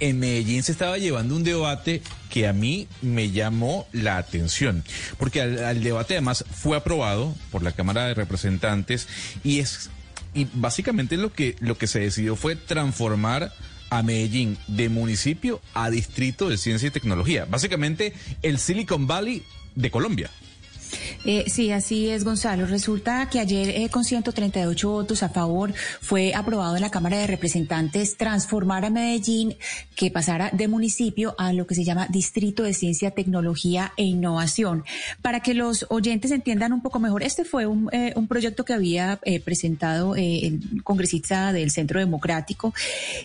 En Medellín se estaba llevando un debate que a mí me llamó la atención, porque al, debate además fue aprobado por la Cámara de Representantes y es y básicamente lo que lo que se decidió fue transformar a Medellín de municipio a distrito de ciencia y tecnología, básicamente el Silicon Valley de Colombia. Eh, sí, así es, Gonzalo. Resulta que ayer, eh, con 138 votos a favor, fue aprobado en la Cámara de Representantes transformar a Medellín, que pasara de municipio a lo que se llama Distrito de Ciencia, Tecnología e Innovación. Para que los oyentes entiendan un poco mejor, este fue un, eh, un proyecto que había eh, presentado eh, el congresista del Centro Democrático.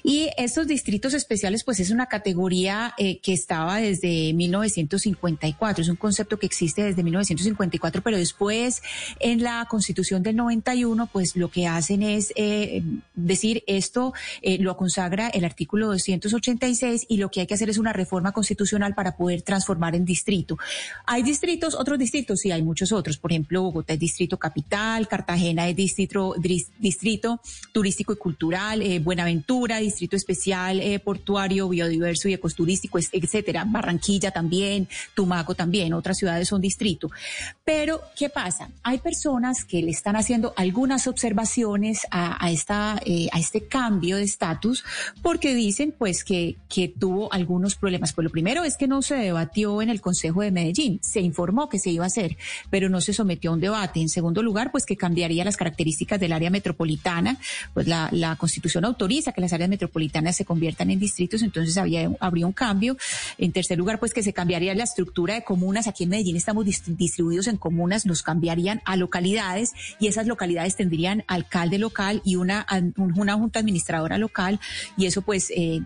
Y estos distritos especiales, pues es una categoría que estaba desde 1954. Es un concepto que existe desde 1954 pero después en la Constitución del 91, pues lo que hacen es eh, decir esto eh, lo consagra el artículo 286 y lo que hay que hacer es una reforma constitucional para poder transformar en distrito. Hay distritos, otros distritos, sí, hay muchos otros. Por ejemplo, Bogotá es distrito capital, Cartagena es distrito, distrito turístico y cultural, eh, Buenaventura, distrito especial portuario, biodiverso y ecoturístico, etcétera. Barranquilla también, Tumaco también, otras ciudades son distrito. ¿Qué pasa? Hay personas que le están haciendo algunas observaciones a, esta, eh, a este cambio de estatus porque dicen pues que, que tuvo algunos problemas. Pues lo primero es que no se debatió en el Consejo de Medellín. Se informó que se iba a hacer, pero no se sometió a un debate. En segundo lugar, pues que cambiaría las características del área metropolitana. Pues la, la Constitución autoriza que las áreas metropolitanas se conviertan en distritos, entonces había, habría un cambio. En tercer lugar, pues que se cambiaría la estructura de comunas. Aquí en Medellín estamos distribuidos en comunas nos cambiarían a localidades y esas localidades tendrían alcalde local y una, una junta administradora local y eso pues eh,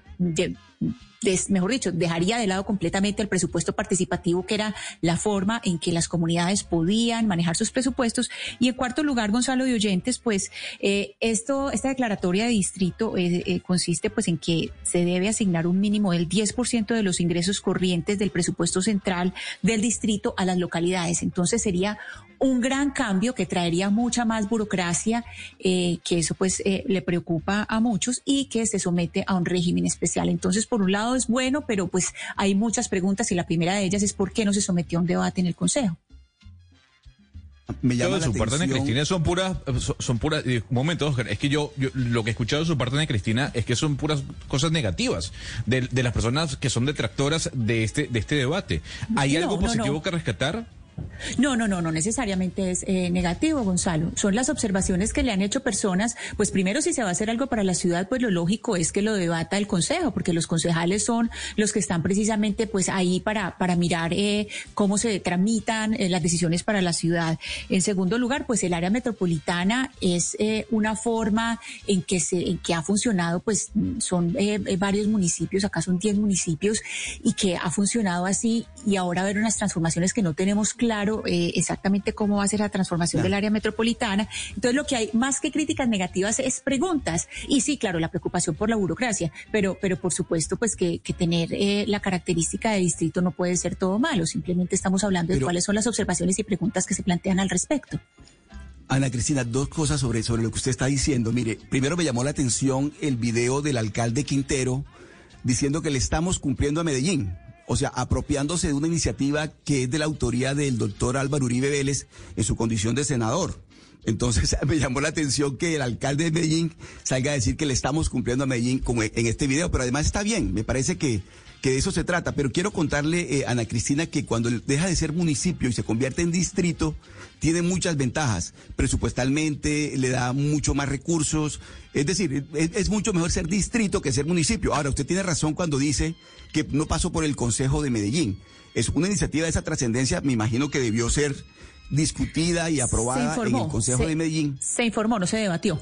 mejor dicho, dejaría de lado completamente el presupuesto participativo, que era la forma en que las comunidades podían manejar sus presupuestos. Y en cuarto lugar, Gonzalo de Oyentes, pues eh, esto, esta declaratoria de distrito eh, eh, consiste pues en que se debe asignar un mínimo del 10% de los ingresos corrientes del presupuesto central del distrito a las localidades. Entonces sería un gran cambio que traería mucha más burocracia, eh, que eso pues le preocupa a muchos y que se somete a un régimen especial. Entonces, por un lado es bueno, pero pues hay muchas preguntas y la primera de ellas es por qué no se sometió a un debate en el Consejo. Me llama de su parte de Cristina son puras, son, puras, un momento, es que yo, lo que he escuchado de su parte de Cristina es que son puras cosas negativas de, de las personas que son detractoras de este, de este debate. ¿Hay algo positivo que rescatar? No, no, no, no necesariamente es eh, negativo, Gonzalo. Son las observaciones que le han hecho personas. Pues primero, si se va a hacer algo para la ciudad, pues lo lógico es que lo debata el Consejo, porque los concejales son los que están precisamente pues ahí para, para mirar eh, cómo se tramitan eh, las decisiones para la ciudad. En segundo lugar, pues el área metropolitana es una forma en que se, que ha funcionado, pues son varios municipios, acá son 10 municipios, y que ha funcionado así, y ahora haber unas transformaciones que no tenemos claras claro eh, exactamente cómo va a ser la transformación del área metropolitana. Entonces, lo que hay más que críticas negativas es preguntas. Y sí, claro, la preocupación por la burocracia, pero, pero por supuesto, pues que, tener eh, la característica de distrito no puede ser todo malo. Simplemente estamos hablando de cuáles son las observaciones y preguntas que se plantean al respecto. Ana Cristina, dos cosas sobre, sobre lo que usted está diciendo. Mire, primero me llamó la atención el video del alcalde Quintero diciendo que le estamos cumpliendo a Medellín o sea, apropiándose de una iniciativa que es de la autoría del doctor Álvaro Uribe Vélez en su condición de senador. Entonces me llamó la atención que el alcalde de Medellín salga a decir que le estamos cumpliendo a Medellín como en este video, pero además está bien, me parece que, que de eso se trata. Pero quiero contarle, eh, Ana Cristina, que cuando deja de ser municipio y se convierte en distrito, tiene muchas ventajas. Presupuestalmente le da mucho más recursos. Es decir, es, mucho mejor ser distrito que ser municipio. Ahora, usted tiene razón cuando dice que no pasó por el Consejo de Medellín. Es una iniciativa de esa trascendencia, me imagino que debió ser discutida y aprobada en el Consejo de Medellín. Se informó, no se debatió.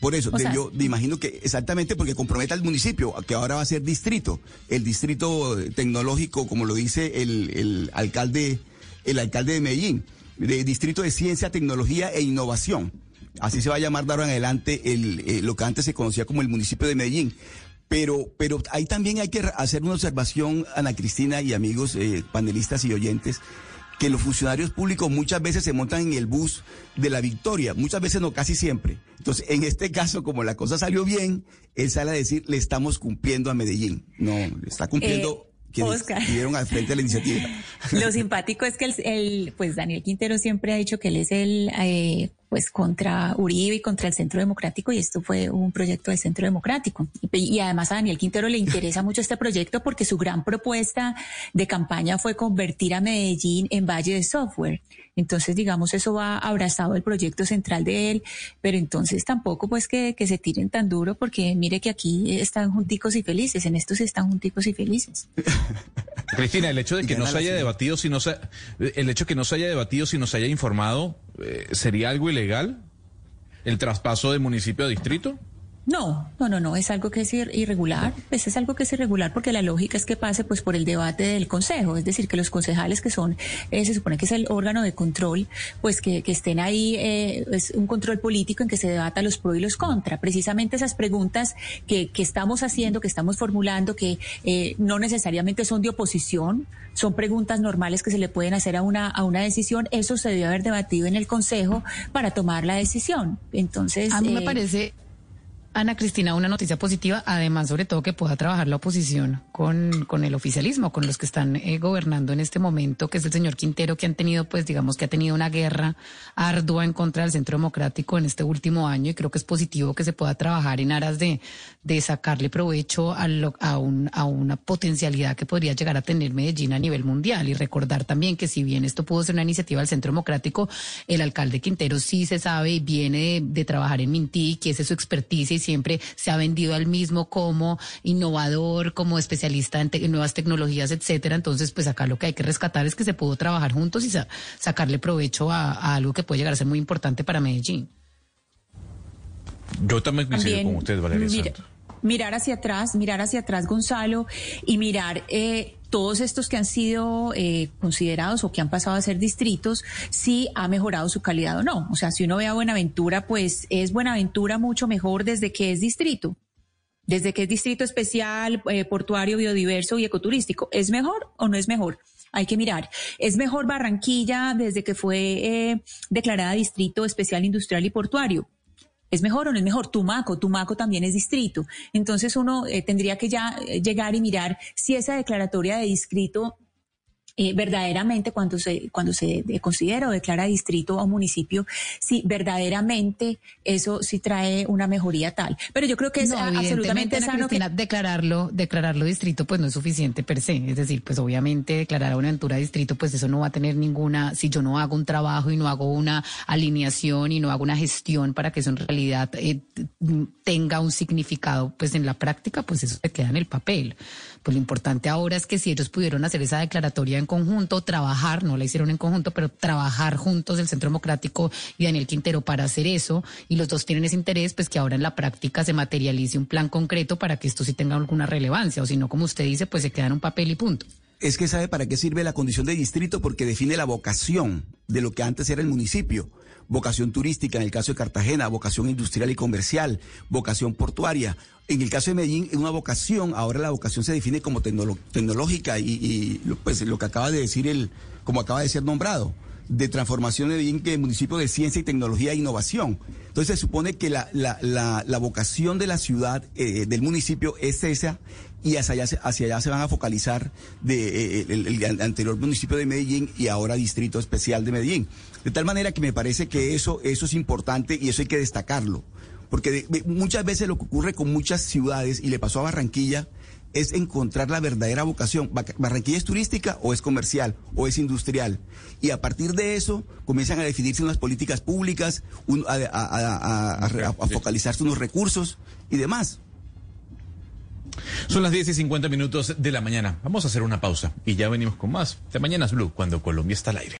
Por eso, yo me imagino que exactamente porque compromete al municipio, que ahora va a ser distrito, el distrito tecnológico, como lo dice el, el alcalde, el alcalde de Medellín, de distrito de ciencia, tecnología e innovación. Así se va a llamar de ahora en adelante el, eh, lo que antes se conocía como el municipio de Medellín. Pero, pero ahí también hay que hacer una observación, Ana Cristina y amigos eh, panelistas y oyentes, que los funcionarios públicos muchas veces se montan en el bus de la victoria, muchas veces no, casi siempre. Entonces, en este caso, como la cosa salió bien, él sale a decir, le estamos cumpliendo a Medellín. No, le está cumpliendo... Eh, quienes al frente de la iniciativa. Lo simpático es que el, pues Daniel Quintero siempre ha dicho que él es el eh, pues contra Uribe y contra el Centro Democrático y esto fue un proyecto del Centro Democrático. Y, además a Daniel Quintero le interesa mucho este proyecto porque su gran propuesta de campaña fue convertir a Medellín en Valle de Software. Entonces, digamos, eso va abrazado el proyecto central de él, pero entonces tampoco pues que, se tiren tan duro porque mire que aquí están junticos y felices, en estos están junticos y felices. Cristina, el hecho de que no se haya debatido, si no se, el hecho de que no se haya debatido, si no se haya informado, eh, ¿sería algo ilegal? ¿El traspaso de municipio a distrito? No, no, no, no, es algo que es irregular, pues es algo que es irregular porque la lógica es que pase pues por el debate del Consejo, es decir, que los concejales que son, eh, se supone que es el órgano de control, pues que, estén ahí, eh, es un control político en que se debata los pro y los contra. Precisamente esas preguntas que, que estamos haciendo, que estamos formulando, que eh, no necesariamente son de oposición, son preguntas normales que se le pueden hacer a una, a una decisión, eso se debe haber debatido en el Consejo para tomar la decisión. Entonces... A mí me parece Ana Cristina, una noticia positiva, además sobre todo que pueda trabajar la oposición con, con el oficialismo, con los que están eh, gobernando en este momento, que es el señor Quintero, que han tenido, pues digamos que ha tenido una guerra ardua en contra del Centro Democrático en este último año y creo que es positivo que se pueda trabajar en aras de, de sacarle provecho a, a, un, a una potencialidad que podría llegar a tener Medellín a nivel mundial. Y recordar también que si bien esto pudo ser una iniciativa del Centro Democrático, el alcalde Quintero sí se sabe y viene de, trabajar en Minti, que es su experticia siempre se ha vendido al mismo como innovador, como especialista en, nuevas tecnologías, etcétera. Entonces, pues acá lo que hay que rescatar es que se pudo trabajar juntos y sacarle provecho a, algo que puede llegar a ser muy importante para Medellín. Yo también coincido con usted, Valeria Mirar hacia atrás, mirar hacia atrás, Gonzalo, y mirar eh, todos estos que han sido eh, considerados o que han pasado a ser distritos, si ha mejorado su calidad o no. O sea, si uno ve a Buenaventura, pues es Buenaventura mucho mejor desde que es distrito. Desde que es distrito especial, eh, portuario, biodiverso y ecoturístico. ¿Es mejor o no es mejor? Hay que mirar. ¿Es mejor Barranquilla desde que fue eh, declarada distrito especial industrial y portuario? ¿Es mejor o no es mejor? Tumaco, Tumaco también es distrito. Entonces uno eh, tendría que ya eh, llegar y mirar si esa declaratoria de distrito eh, verdaderamente cuando se, cuando se considera o declara distrito o municipio, si verdaderamente eso sí trae una mejoría tal. Pero yo creo que es absolutamente sano declararlo, declararlo distrito pues no es suficiente per se. Es decir, pues obviamente declarar a una aventura distrito pues eso no va a tener ninguna, si yo no hago un trabajo y no hago una alineación y no hago una gestión para que eso en realidad eh, tenga un significado pues en la práctica, pues eso se queda en el papel. Pues lo importante ahora es que si ellos pudieron hacer esa declaratoria en conjunto, trabajar, no la hicieron en conjunto, pero trabajar juntos el Centro Democrático y Daniel Quintero para hacer eso, y los dos tienen ese interés, pues que ahora en la práctica se materialice un plan concreto para que esto sí tenga alguna relevancia, o si no, como usted dice, pues se queda en un papel y punto. Es que sabe para qué sirve la condición de distrito porque define la vocación de lo que antes era el municipio vocación turística en el caso de Cartagena, vocación industrial y comercial, vocación portuaria. En el caso de Medellín, es una vocación, ahora la vocación se define como tecnológica y, pues lo que acaba de decir el, como acaba de ser nombrado, de transformación de Medellín que municipio de ciencia y tecnología e innovación. Entonces se supone que la, la, la, vocación de la ciudad, eh, del municipio, es esa y hacia allá, hacia allá se van a focalizar de, eh, el, anterior municipio de Medellín y ahora Distrito Especial de Medellín. De tal manera que me parece que eso, eso es importante y eso hay que destacarlo. Porque muchas veces lo que ocurre con muchas ciudades, y le pasó a Barranquilla, es encontrar la verdadera vocación. Barranquilla es turística o es comercial o es industrial. Y a partir de eso comienzan a definirse unas políticas públicas, a, a, focalizarse unos recursos y demás. Son las 10 y 50 minutos de la mañana. Vamos a hacer una pausa y ya venimos con más de Mañanas Blue cuando Colombia está al aire.